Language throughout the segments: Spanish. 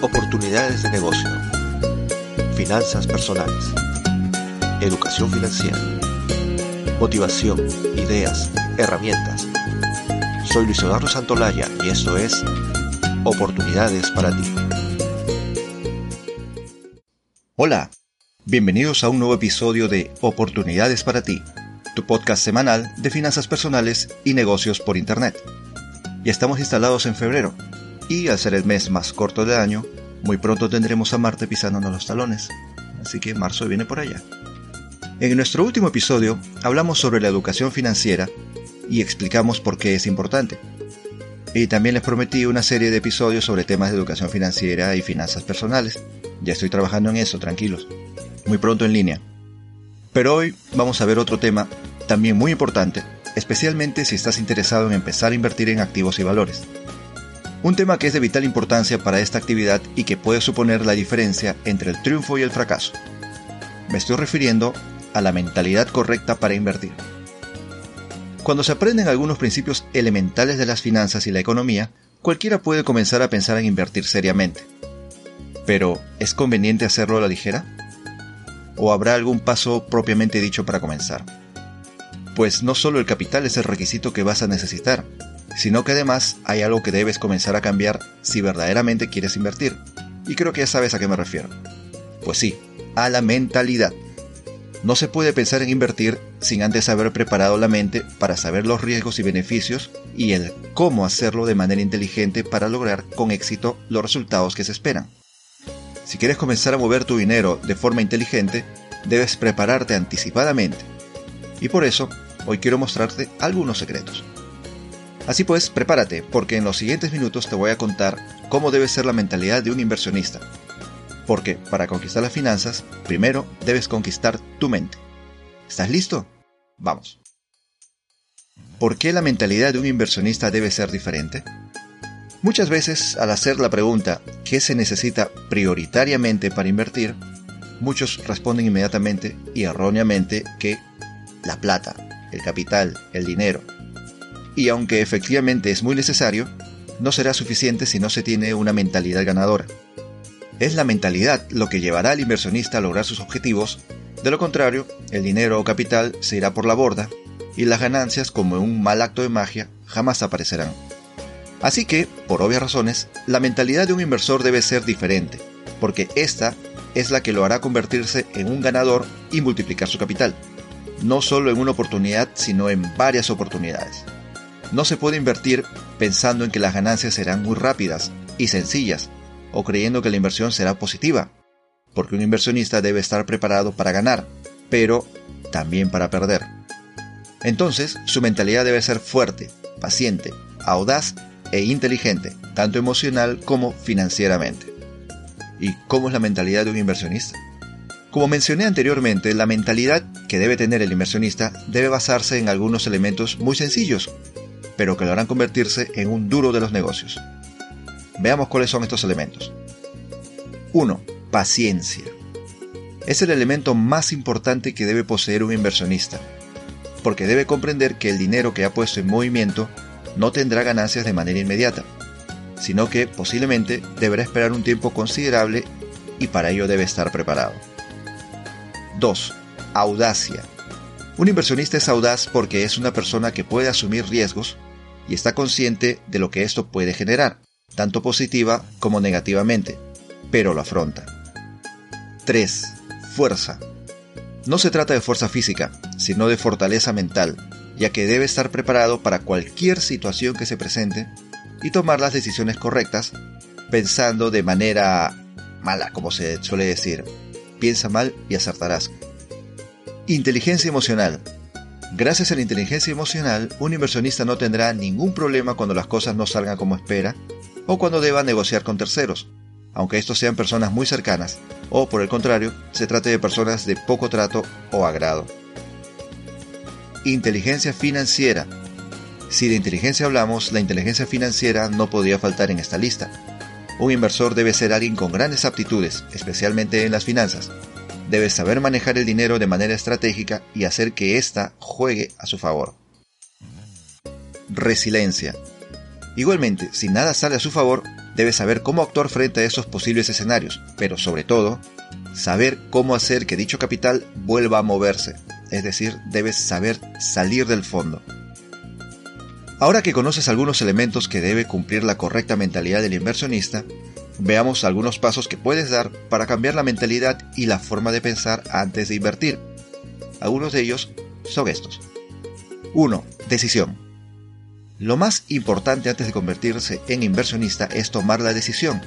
Oportunidades de negocio. Finanzas personales. Educación financiera. Motivación, ideas, herramientas. Soy Luis Eduardo Santolaya y esto es Oportunidades para ti. Hola, bienvenidos a un nuevo episodio de Oportunidades para ti, tu podcast semanal de finanzas personales y negocios por Internet. Ya estamos instalados en febrero y al ser el mes más corto del año, muy pronto tendremos a Marte pisándonos los talones. Así que marzo viene por allá. En nuestro último episodio hablamos sobre la educación financiera y explicamos por qué es importante. Y también les prometí una serie de episodios sobre temas de educación financiera y finanzas personales. Ya estoy trabajando en eso, tranquilos. Muy pronto en línea. Pero hoy vamos a ver otro tema también muy importante, especialmente si estás interesado en empezar a invertir en activos y valores. Un tema que es de vital importancia para esta actividad y que puede suponer la diferencia entre el triunfo y el fracaso. Me estoy refiriendo a la mentalidad correcta para invertir. Cuando se aprenden algunos principios elementales de las finanzas y la economía, cualquiera puede comenzar a pensar en invertir seriamente. Pero, ¿es conveniente hacerlo a la ligera? ¿O habrá algún paso propiamente dicho para comenzar? Pues no solo el capital es el requisito que vas a necesitar, sino que además hay algo que debes comenzar a cambiar si verdaderamente quieres invertir. Y creo que ya sabes a qué me refiero. Pues sí, a la mentalidad. No se puede pensar en invertir sin antes haber preparado la mente para saber los riesgos y beneficios y el cómo hacerlo de manera inteligente para lograr con éxito los resultados que se esperan. Si quieres comenzar a mover tu dinero de forma inteligente, debes prepararte anticipadamente. Y por eso, hoy quiero mostrarte algunos secretos. Así pues, prepárate, porque en los siguientes minutos te voy a contar cómo debe ser la mentalidad de un inversionista. Porque para conquistar las finanzas, primero debes conquistar tu mente. ¿Estás listo? Vamos. ¿Por qué la mentalidad de un inversionista debe ser diferente? Muchas veces, al hacer la pregunta ¿qué se necesita prioritariamente para invertir? Muchos responden inmediatamente y erróneamente que la plata, el capital, el dinero, y aunque efectivamente es muy necesario, no será suficiente si no se tiene una mentalidad ganadora. Es la mentalidad lo que llevará al inversionista a lograr sus objetivos, de lo contrario, el dinero o capital se irá por la borda y las ganancias, como un mal acto de magia, jamás aparecerán. Así que, por obvias razones, la mentalidad de un inversor debe ser diferente, porque esta es la que lo hará convertirse en un ganador y multiplicar su capital, no solo en una oportunidad, sino en varias oportunidades. No se puede invertir pensando en que las ganancias serán muy rápidas y sencillas, o creyendo que la inversión será positiva, porque un inversionista debe estar preparado para ganar, pero también para perder. Entonces, su mentalidad debe ser fuerte, paciente, audaz e inteligente, tanto emocional como financieramente. ¿Y cómo es la mentalidad de un inversionista? Como mencioné anteriormente, la mentalidad que debe tener el inversionista debe basarse en algunos elementos muy sencillos, pero que lo harán convertirse en un duro de los negocios. Veamos cuáles son estos elementos. 1. Paciencia. Es el elemento más importante que debe poseer un inversionista, porque debe comprender que el dinero que ha puesto en movimiento no tendrá ganancias de manera inmediata, sino que posiblemente deberá esperar un tiempo considerable y para ello debe estar preparado. 2. Audacia. Un inversionista es audaz porque es una persona que puede asumir riesgos y está consciente de lo que esto puede generar, tanto positiva como negativamente, pero lo afronta. 3. Fuerza. No se trata de fuerza física, sino de fortaleza mental, ya que debe estar preparado para cualquier situación que se presente y tomar las decisiones correctas, pensando de manera mala, como se suele decir. Piensa mal y acertarás. Inteligencia emocional. Gracias a la inteligencia emocional, un inversionista no tendrá ningún problema cuando las cosas no salgan como espera o cuando deba negociar con terceros, aunque estos sean personas muy cercanas, o por el contrario, se trate de personas de poco trato o agrado. Inteligencia financiera. Si de inteligencia hablamos, la inteligencia financiera no podría faltar en esta lista. Un inversor debe ser alguien con grandes aptitudes, especialmente en las finanzas, debe saber manejar el dinero de manera estratégica y hacer que ésta juegue a su favor. Resiliencia. Igualmente, si nada sale a su favor, debes saber cómo actuar frente a esos posibles escenarios, pero sobre todo, saber cómo hacer que dicho capital vuelva a moverse, es decir, debes saber salir del fondo. Ahora que conoces algunos elementos que debe cumplir la correcta mentalidad del inversionista, veamos algunos pasos que puedes dar para cambiar la mentalidad y la forma de pensar antes de invertir. Algunos de ellos son estos. 1. Decisión. Lo más importante antes de convertirse en inversionista es tomar la decisión.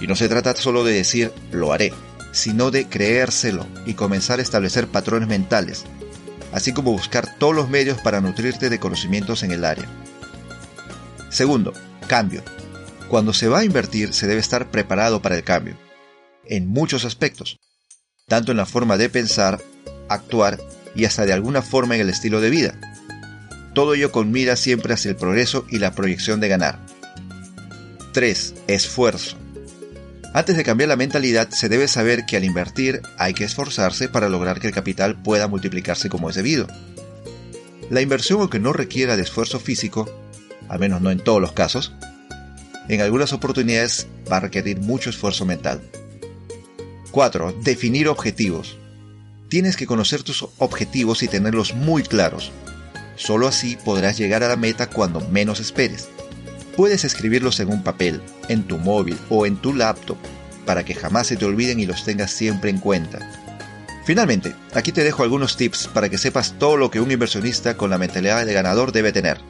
Y no se trata solo de decir lo haré, sino de creérselo y comenzar a establecer patrones mentales, así como buscar todos los medios para nutrirte de conocimientos en el área. Segundo, cambio. Cuando se va a invertir se debe estar preparado para el cambio, en muchos aspectos, tanto en la forma de pensar, actuar y hasta de alguna forma en el estilo de vida. Todo ello con mira siempre hacia el progreso y la proyección de ganar. 3. Esfuerzo. Antes de cambiar la mentalidad, se debe saber que al invertir hay que esforzarse para lograr que el capital pueda multiplicarse como es debido. La inversión, aunque no requiera de esfuerzo físico, al menos no en todos los casos, en algunas oportunidades va a requerir mucho esfuerzo mental. 4. Definir objetivos. Tienes que conocer tus objetivos y tenerlos muy claros. Solo así podrás llegar a la meta cuando menos esperes. Puedes escribirlos en un papel, en tu móvil o en tu laptop para que jamás se te olviden y los tengas siempre en cuenta. Finalmente, aquí te dejo algunos tips para que sepas todo lo que un inversionista con la mentalidad de ganador debe tener.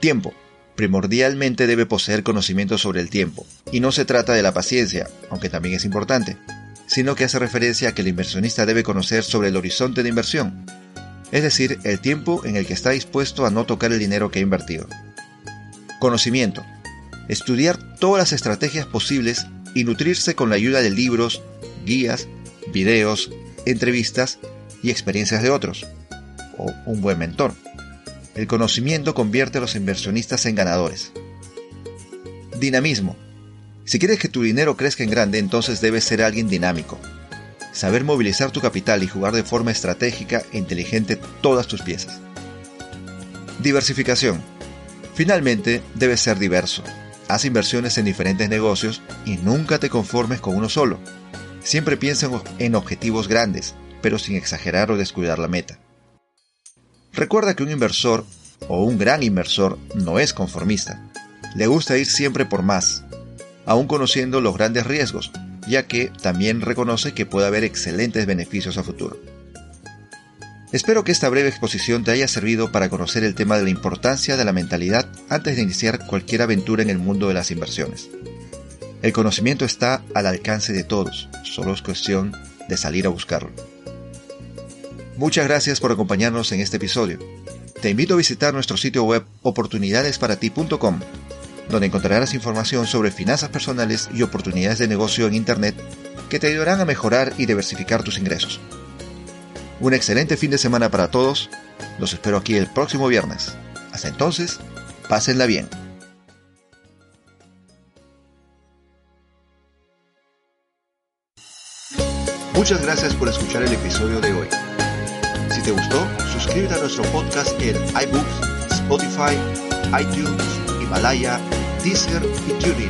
Tiempo. Primordialmente debe poseer conocimiento sobre el tiempo, y no se trata de la paciencia, aunque también es importante, sino que hace referencia a que el inversionista debe conocer sobre el horizonte de inversión, es decir, el tiempo en el que está dispuesto a no tocar el dinero que ha invertido. Conocimiento. Estudiar todas las estrategias posibles y nutrirse con la ayuda de libros, guías, videos, entrevistas y experiencias de otros. O un buen mentor. El conocimiento convierte a los inversionistas en ganadores. Dinamismo. Si quieres que tu dinero crezca en grande, entonces debes ser alguien dinámico. Saber movilizar tu capital y jugar de forma estratégica e inteligente todas tus piezas. Diversificación. Finalmente, debes ser diverso. Haz inversiones en diferentes negocios y nunca te conformes con uno solo. Siempre piensa en objetivos grandes, pero sin exagerar o descuidar la meta. Recuerda que un inversor o un gran inversor no es conformista. Le gusta ir siempre por más, aun conociendo los grandes riesgos, ya que también reconoce que puede haber excelentes beneficios a futuro. Espero que esta breve exposición te haya servido para conocer el tema de la importancia de la mentalidad antes de iniciar cualquier aventura en el mundo de las inversiones. El conocimiento está al alcance de todos, solo es cuestión de salir a buscarlo. Muchas gracias por acompañarnos en este episodio. Te invito a visitar nuestro sitio web oportunidadesparati.com, donde encontrarás información sobre finanzas personales y oportunidades de negocio en Internet que te ayudarán a mejorar y diversificar tus ingresos. Un excelente fin de semana para todos. Los espero aquí el próximo viernes. Hasta entonces, pásenla bien. Muchas gracias por escuchar el episodio de hoy. Si te gustó, suscríbete a nuestro podcast en iBooks, Spotify, iTunes, Himalaya, Deezer y TuneIn.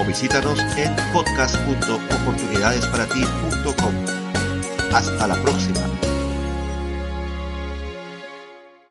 O visítanos en podcast.oportunidadesparati.com. Hasta la próxima.